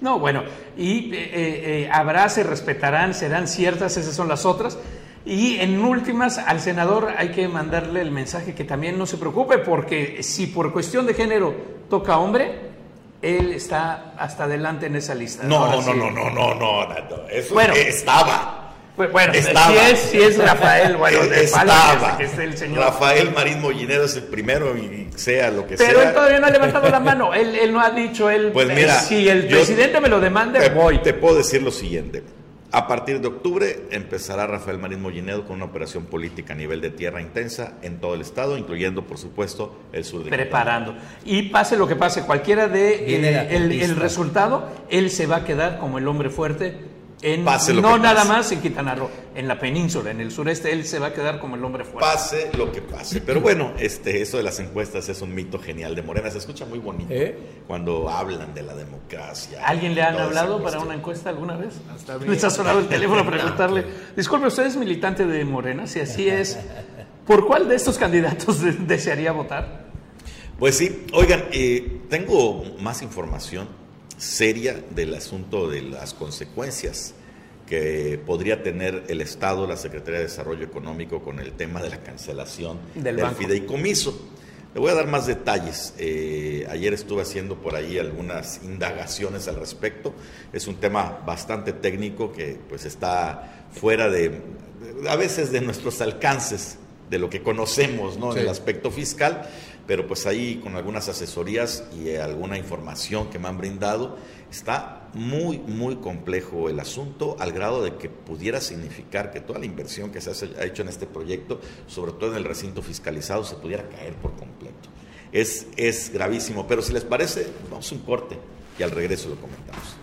No, bueno, y eh, habrá, se respetarán, serán ciertas, esas son las otras. Y en últimas, al senador hay que mandarle el mensaje que también no se preocupe, porque si por cuestión de género toca hombre, él está hasta adelante en esa lista. No, no, no, no, no, no, no, eso bueno, estaba. Bueno, Si, es, si es Rafael, bueno, de estaba. Que, el señor. Rafael Marín Mollinero es el primero y sea lo que sea. Pero él todavía no ha levantado la mano. Él, él no ha dicho, él, pues mira, si el presidente me lo demanda, voy. Te puedo decir lo siguiente. A partir de octubre empezará Rafael Marín Mollinedo con una operación política a nivel de tierra intensa en todo el estado, incluyendo, por supuesto, el sur de Preparando. Y pase lo que pase, cualquiera de eh, el resultado, él se va a quedar como el hombre fuerte no nada más en Quintana Roo, en la península, en el sureste, él se va a quedar como el hombre fuerte. Pase lo que pase. Pero bueno, este, eso de las encuestas es un mito genial de Morena. Se escucha muy bonito ¿Eh? cuando hablan de la democracia. ¿Alguien le han hablado para una encuesta alguna vez? Le ha sonado el teléfono para [laughs] preguntarle. Disculpe, ¿usted es militante de Morena? Si así es, ¿por cuál de estos candidatos desearía votar? Pues sí, oigan, eh, tengo más información seria del asunto de las consecuencias que podría tener el Estado, la Secretaría de Desarrollo Económico con el tema de la cancelación del, fideicomiso. Le voy a dar más detalles. Eh, ayer estuve haciendo por ahí algunas indagaciones al respecto. Es un tema bastante técnico que pues está fuera de, a veces de nuestros alcances, de lo que conocemos, ¿no? En el aspecto fiscal pero pues ahí con algunas asesorías y alguna información que me han brindado, está muy, muy complejo el asunto al grado de que pudiera significar que toda la inversión que se ha hecho en este proyecto, sobre todo en el recinto fiscalizado, se pudiera caer por completo. Es, es gravísimo, pero si les parece, vamos a un corte y al regreso lo comentamos.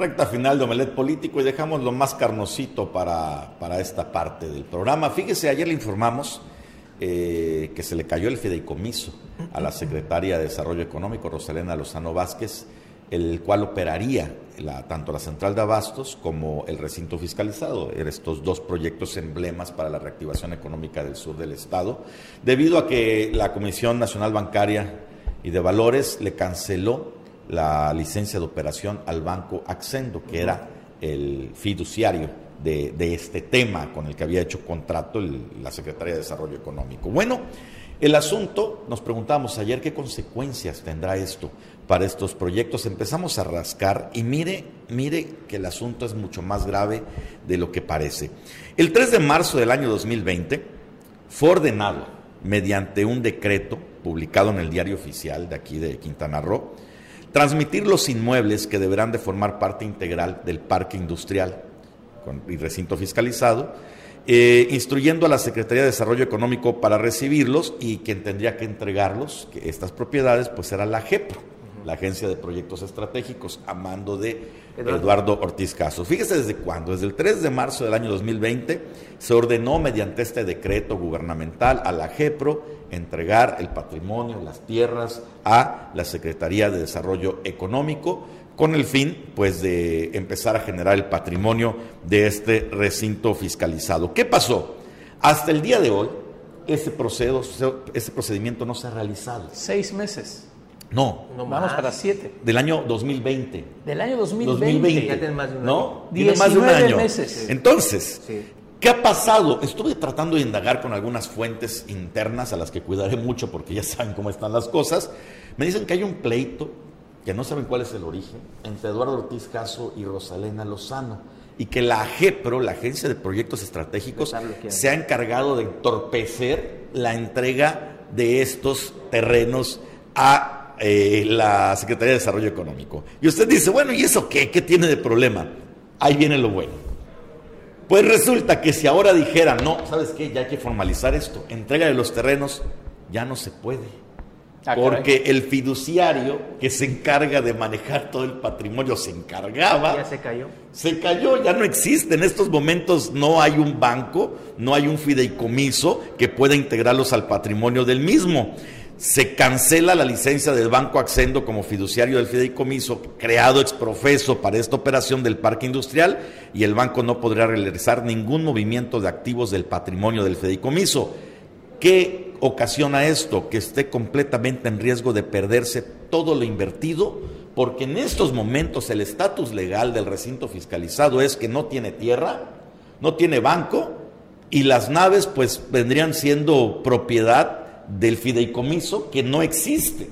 Recta final de Omelet Político y dejamos lo más carnosito para, esta parte del programa. Fíjese, ayer le informamos eh, que se le cayó el fideicomiso a la secretaria de Desarrollo Económico, Rosalena Lozano Vázquez, el cual operaría tanto la central de abastos como el recinto fiscalizado, estos dos proyectos emblemas para la reactivación económica del sur del estado, debido a que la Comisión Nacional Bancaria y de Valores le canceló la licencia de operación al banco Accendo, que era el fiduciario de, este tema con el que había hecho contrato la Secretaría de Desarrollo Económico. Bueno, el asunto, nos preguntamos ayer qué consecuencias tendrá esto para estos proyectos. Empezamos a rascar y mire, mire que el asunto es mucho más grave de lo que parece. El 3 de marzo del año 2020 fue ordenado mediante un decreto publicado en el diario oficial de aquí de Quintana Roo, Transmitir los inmuebles que deberán de formar parte integral del parque industrial y recinto fiscalizado, eh, instruyendo a la Secretaría de Desarrollo Económico para recibirlos y quien tendría que entregarlos, que estas propiedades, pues será la JEPRO, la Agencia de Proyectos Estratégicos, a mando de Eduardo Ortiz Caso. Fíjese desde cuándo, desde el 3 de marzo del año 2020 se ordenó mediante este decreto gubernamental a la JEPRO entregar el patrimonio, las tierras a la Secretaría de Desarrollo Económico con el fin pues de empezar a generar el patrimonio de este recinto fiscalizado. ¿Qué pasó? Hasta el día de hoy ese, procedo, ese procedimiento no se ha realizado. Seis meses. No. Vamos para siete. Del año 2020. Del año 2020. Ya tiene más de un año. ¿No? Tiene más de un año. meses. Entonces, ¿qué ha pasado? Estuve tratando de indagar con algunas fuentes internas a las que cuidaré mucho porque ya saben cómo están las cosas. Me dicen que hay un pleito, que no saben cuál es el origen, entre Eduardo Ortiz Caso y Rosalena Lozano y que la AGEPRO, la Agencia de Proyectos Estratégicos, se ha encargado de entorpecer la entrega de estos terrenos a eh, la Secretaría de Desarrollo Económico. Y usted dice, bueno, ¿y eso qué? ¿Qué tiene de problema? Ahí viene lo bueno. Pues resulta que si ahora dijeran, no, ¿sabes qué? Ya hay que formalizar esto, entrega de los terrenos, ya no se puede. Ah, porque el fiduciario que se encarga de manejar todo el patrimonio se encargaba. Ya se cayó. Se cayó, ya no existe. En estos momentos no hay un banco, no hay un fideicomiso que pueda integrarlos al patrimonio del mismo. Se cancela la licencia del Banco Accendo como fiduciario del fideicomiso creado exprofeso para esta operación del parque industrial y el banco no podrá realizar ningún movimiento de activos del patrimonio del fideicomiso. ¿Qué ocasiona esto? Que esté completamente en riesgo de perderse todo lo invertido, porque en estos momentos el estatus legal del recinto fiscalizado es que no tiene tierra, no tiene banco y las naves pues vendrían siendo propiedad del fideicomiso que no existe.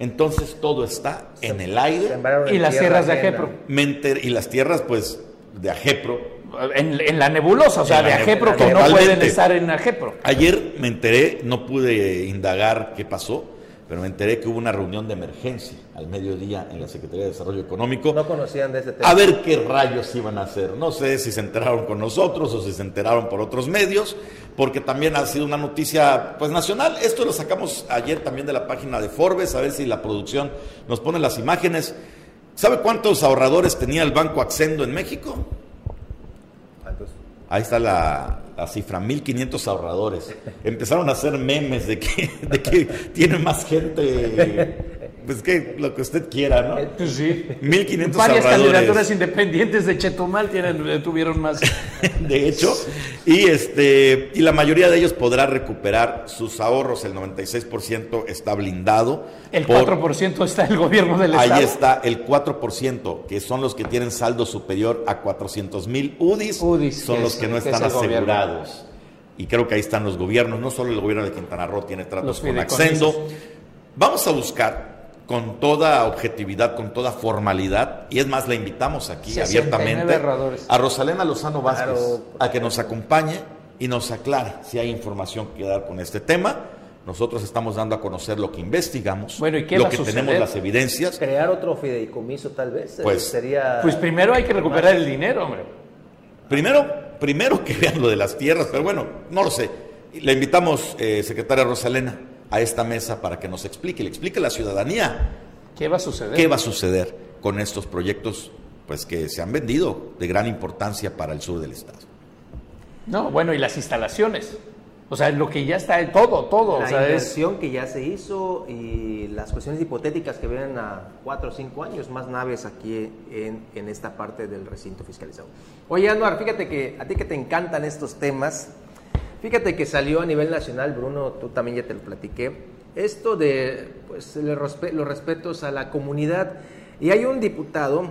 Entonces todo está en el aire. Y las tierras de Ajepro. Y las tierras pues de Ajepro en, la nebulosa, o sea, de Ajepro que no pueden estar en Ajepro. Ayer me enteré, no pude indagar qué pasó, pero me enteré que hubo una reunión de emergencia al mediodía en la Secretaría de Desarrollo Económico. No conocían de ese tema. A ver qué rayos iban a hacer. No sé si se enteraron con nosotros o si se enteraron por otros medios, porque también ha sido una noticia pues nacional. Esto lo sacamos ayer también de la página de Forbes, a ver si la producción nos pone las imágenes. ¿Sabe cuántos ahorradores tenía el Banco Accendo en México? Ahí está la, cifra, 1.500 ahorradores. Empezaron a hacer memes de que, de que tiene más gente pues que lo que usted quiera, ¿no? Eh, pues sí. 1500 Varias candidaturas independientes de Chetumal tienen, eh, tuvieron más. [laughs] de hecho, y este y la mayoría de ellos podrá recuperar sus ahorros, el 96% está blindado. El 4% está el gobierno del Estado. Ahí está el 4%, que son los que tienen saldo superior a 400 mil UDIs, UDIs, son los que no están asegurados. Y creo que ahí están los gobiernos, no solo el gobierno de Quintana Roo tiene tratos con Accendo. Vamos a buscar con toda objetividad, con toda formalidad, y es más, la invitamos aquí abiertamente a Rosalena Lozano Vázquez a que nos acompañe y nos aclare si hay información que dar con este tema. Nosotros estamos dando a conocer lo que investigamos, bueno, ¿y qué lo que tenemos las evidencias. Crear otro fideicomiso tal vez. Eh, pues, sería pues primero hay que recuperar el dinero, hombre. Primero, primero [laughs] que vean lo de las tierras, pero bueno, no lo sé. Le invitamos, eh, secretaria Rosalena, a esta mesa para que nos explique, le explique a la ciudadanía qué va a suceder. ¿Qué va a suceder con estos proyectos pues que se han vendido de gran importancia para el sur del estado? No, bueno, y las instalaciones. O sea, lo que ya está, todo, todo. La o sea, inversión que ya se hizo y las cuestiones hipotéticas que vienen a cuatro o cinco años, más naves aquí en, en esta parte del recinto fiscalizado. Oye, Anuar, fíjate que a ti que te encantan estos temas, Fíjate que salió a nivel nacional, Bruno, tú también ya te lo platiqué, esto de pues, los respetos a la comunidad. Y hay un diputado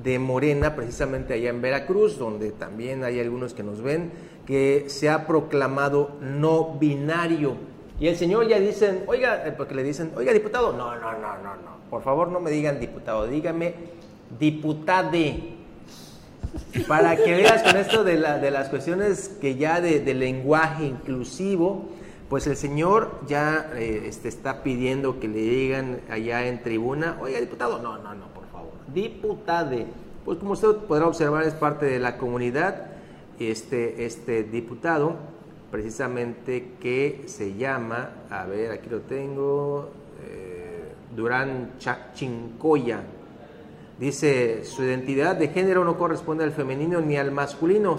de Morena, precisamente allá en Veracruz, donde también hay algunos que nos ven, que se ha proclamado no binario. Y el señor ya dicen, oiga, eh, porque le dicen, oiga, diputado, no, no, no, no, no, por favor no me digan diputado, dígame diputade para que veas con esto de, de las cuestiones que ya de, lenguaje inclusivo, pues el señor ya eh, este, está pidiendo que le digan allá en tribuna, oiga diputado, no, no, no, por favor, diputade. Pues como usted podrá observar es parte de la comunidad, este, este diputado, precisamente que se llama, a ver, aquí lo tengo, eh, Durán Dice, su identidad de género no corresponde al femenino ni al masculino.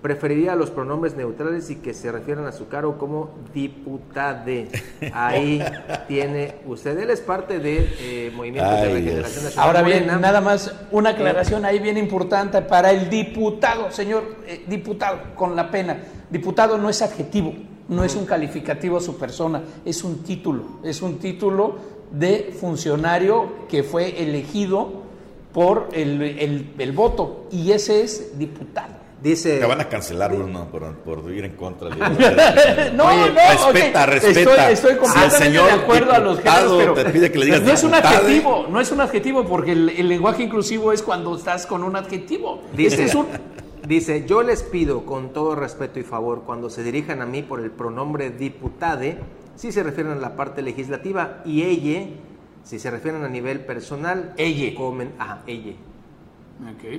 Preferiría los pronombres neutrales y que se refieran a su cargo como diputade. Ahí [laughs] tiene usted. Él es parte del eh, Movimiento de Regeneración Nacional. Ahora bien, nada más una aclaración ahí bien importante para el diputado, señor eh, diputado, con la pena. Diputado no es adjetivo, no es un calificativo a su persona, es un título. Es un título de funcionario que fue elegido por el, el, voto y ese es diputado. Dice, Te van a cancelar, Bruno, por, por ir en contra. De... [laughs] no, no, respeta, respeta. Estoy, completamente de acuerdo a los géneros, pero te pide que le digas no es un adjetivo, no es un adjetivo, porque el, lenguaje inclusivo es cuando estás con un adjetivo. Dice, este es un Dice, yo les pido con todo respeto y favor, cuando se dirijan a mí por el pronombre diputade, si se refieren a la parte legislativa, y ella, si se refieren a nivel personal, ella. Comen, ajá, ella.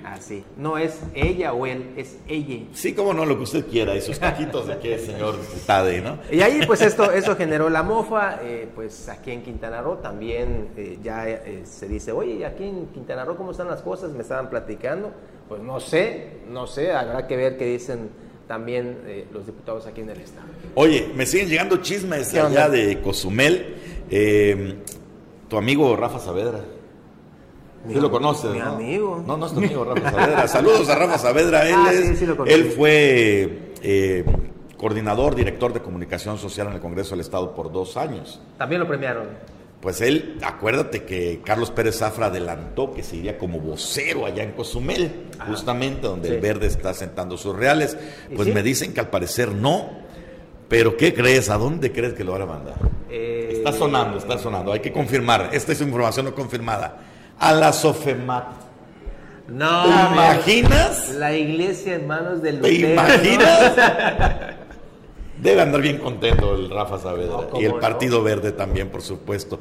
Así. No es ella o él, es ella. Sí, como no, lo que usted quiera, y sus taquitos de qué, señor Tade, ¿no? Y ahí, pues, esto, eso generó la mofa. Eh, pues aquí en Quintana Roo también eh, ya eh, se dice, oye, aquí en Quintana Roo, ¿cómo están las cosas? Me estaban platicando. Pues no sé, no sé, habrá que ver qué dicen también los diputados aquí en el Estado. Oye, me siguen llegando chismes allá de Cozumel. Tu amigo Rafa Saavedra. Sí lo conoces, mi ¿no? amigo. No, no es tu amigo Rafa [laughs] Saavedra. Saludos a Rafa Saavedra. Él, Ah, es- sí, sí lo él fue eh, coordinador, director de comunicación social en el Congreso del Estado por dos años. También lo premiaron. Pues él, acuérdate que Carlos Pérez Zafra adelantó que se iría como vocero allá en Cozumel, justamente donde sí. el verde está sentando sus reales. ¿Y Pues sí? me dicen que al parecer no. Pero ¿qué crees? ¿A dónde crees que lo van a mandar? Eh, Está sonando, está sonando. Hay que confirmar. Esta es información no confirmada. A la Sofemat. No, ¿Te imaginas? La iglesia en manos del ¿Te imaginas? [laughs] Debe andar bien contento el Rafa Saavedra. No, ¿cómo y el no? Partido Verde también, por supuesto.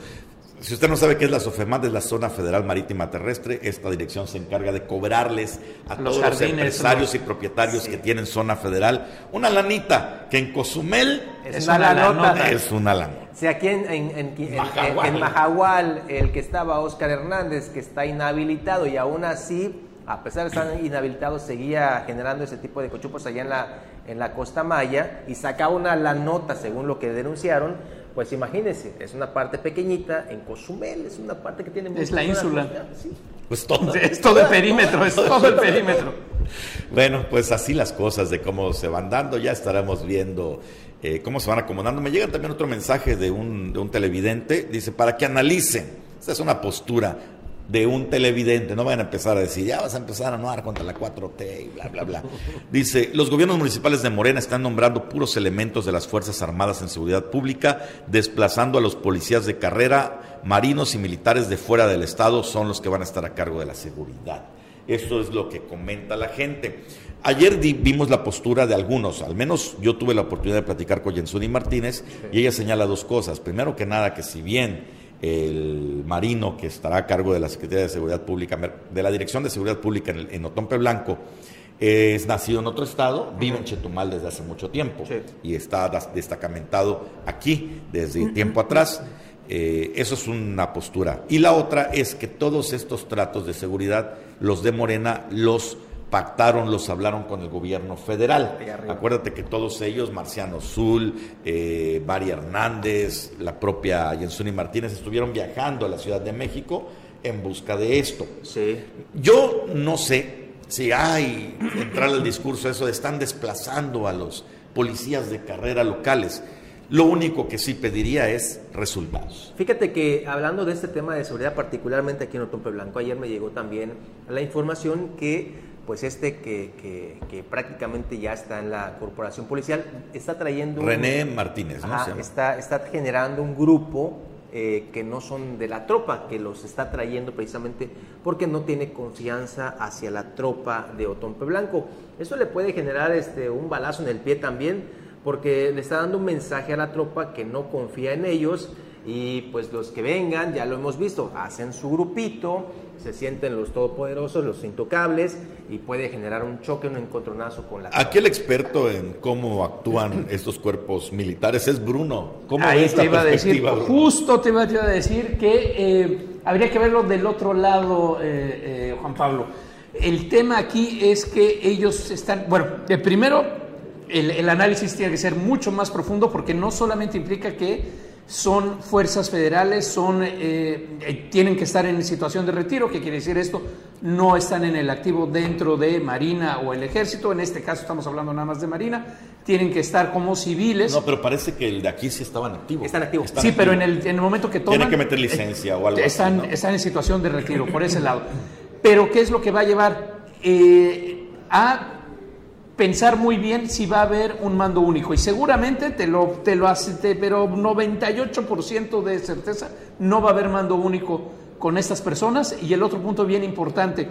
Si usted no sabe qué es la SOFEMAT, es la Zona Federal Marítima Terrestre. Esta dirección se encarga de cobrarles a Los todos los jardines, empresarios los- y propietarios que tienen zona federal una lanita que en Cozumel Es una lanota. es una lana. Si aquí en, en, en- en- Majahual. en Majahual, el que estaba Oscar Hernández, que está inhabilitado y aún así, a pesar de estar [clears throat] inhabilitado, seguía generando ese tipo de cochupos allá en la, en la Costa Maya y sacaba una la nota según lo que denunciaron, pues imagínense, es una parte pequeñita en Cozumel, es una parte que tiene... Es la ínsula. sí. Pues todo. [laughs] Es todo el perímetro, es todo el perímetro. Bueno, pues así las cosas de cómo se van dando, ya estaremos viendo eh, cómo se van acomodando. Me llega también otro mensaje de un, de un televidente, dice, para que analicen, esta es una postura de un televidente, no vayan a empezar a decir, ya vas a empezar a anuar contra la 4T y bla, bla, bla. [laughs] Dice, los gobiernos municipales de Morena están nombrando puros elementos de las Fuerzas Armadas en seguridad pública, desplazando a los policías de carrera, marinos y militares de fuera del Estado son los que van a estar a cargo de la seguridad. Eso es lo que comenta la gente. Ayer di- vimos la postura de algunos, al menos yo tuve la oportunidad de platicar con Jensuni Martínez y ella señala dos cosas. Primero que nada, que si bien el marino que estará a cargo de la Secretaría de Seguridad Pública, de la Dirección de Seguridad Pública en, el- en Otompe Blanco, es nacido en otro estado, vive en Chetumal desde hace mucho tiempo y está destacamentado aquí desde tiempo atrás. Eh, eso es una postura. Y la otra es que todos estos tratos de seguridad, los de Morena, los pactaron, los hablaron con el gobierno federal. Acuérdate que todos ellos, Marciano Zul, eh, Mari Hernández, la propia Jensuni Martínez, estuvieron viajando a la Ciudad de México en busca de esto. Yo no sé si hay entrar al discurso eso de están desplazando a los policías de carrera locales. Lo único que sí pediría es resultados. Fíjate que hablando de este tema de seguridad, particularmente aquí en Otompe Blanco, ayer me llegó también la información que pues este que, que- que prácticamente ya está en la corporación policial está trayendo un- René Martínez, ¿no? Ajá, está, está generando un grupo eh, que no son de la tropa, que los está trayendo precisamente porque no tiene confianza hacia la tropa de Otompe Blanco. Eso le puede generar este, un balazo en el pie también, porque le está dando un mensaje a la tropa que no confía en ellos y pues los que vengan, ya lo hemos visto, hacen su grupito, se sienten los todopoderosos, los intocables y puede generar un choque, un encontronazo con la Aquí el experto en cómo actúan [laughs] estos cuerpos militares es Bruno. ¿Cómo Ahí ves te la iba a decir, Bruno? justo te iba a decir que eh, habría que verlo del otro lado, eh, eh, Juan Pablo. El tema aquí es que ellos están, bueno, eh, primero el, el análisis tiene que ser mucho más profundo porque no solamente implica que son fuerzas federales, son, eh, eh, tienen que estar en situación de retiro, ¿qué quiere decir esto? No están en el activo dentro de Marina o el Ejército, en este caso estamos hablando nada más de Marina, tienen que estar como civiles. No, pero parece que el de aquí sí estaban activos. Están activos. Sí, pero en el, en el momento que toman... Tienen que meter licencia o algo así, están, ¿no? Están en situación de retiro, por ese lado. Pero, ¿qué es lo que va a llevar? Eh, a pensar muy bien si va a haber un mando único. Y seguramente te lo, te lo hace, pero 98% de certeza no va a haber mando único con estas personas. Y el otro punto bien importante,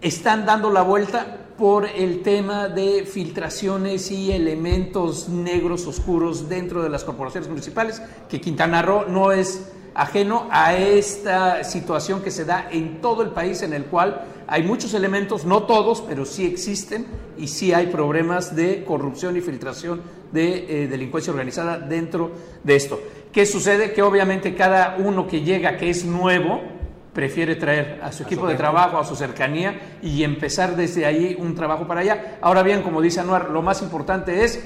están dando la vuelta por el tema de filtraciones y elementos negros oscuros dentro de las corporaciones municipales, que Quintana Roo no es ajeno a esta situación que se da en todo el país en el cual hay muchos elementos, no todos, pero sí existen y sí hay problemas de corrupción y filtración de eh, delincuencia organizada dentro de esto. ¿Qué sucede? Que obviamente cada uno que llega que es nuevo prefiere traer a su equipo de trabajo, a su cercanía y empezar desde ahí un trabajo para allá. Ahora bien, como dice Anuar, lo más importante es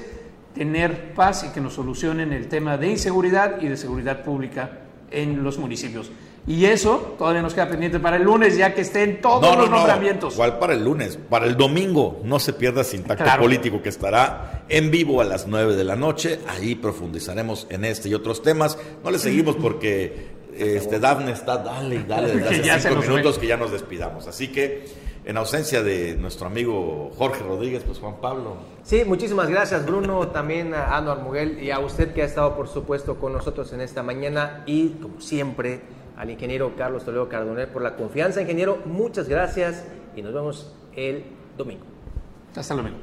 tener paz y que nos solucionen el tema de inseguridad y de seguridad pública en los municipios. Y eso todavía nos queda pendiente para el lunes, ya que estén todos los nombramientos. ¿Cuál para el lunes? Para el domingo, no se pierda Sintacto Político, que estará en vivo a las 9 de la noche. Ahí profundizaremos en este y otros temas. No le seguimos porque este Dafne está dale dale [laughs] desde hace cinco minutos que ya nos despidamos. Así que, en ausencia de nuestro amigo Jorge Rodríguez, pues Juan Pablo. Sí, muchísimas gracias Bruno, también a Anuar Muguel y a usted que ha estado por supuesto con nosotros en esta mañana y como siempre al ingeniero Carlos Toledo Cardonel por la confianza. Ingeniero, muchas gracias y nos vemos el domingo. Hasta el domingo.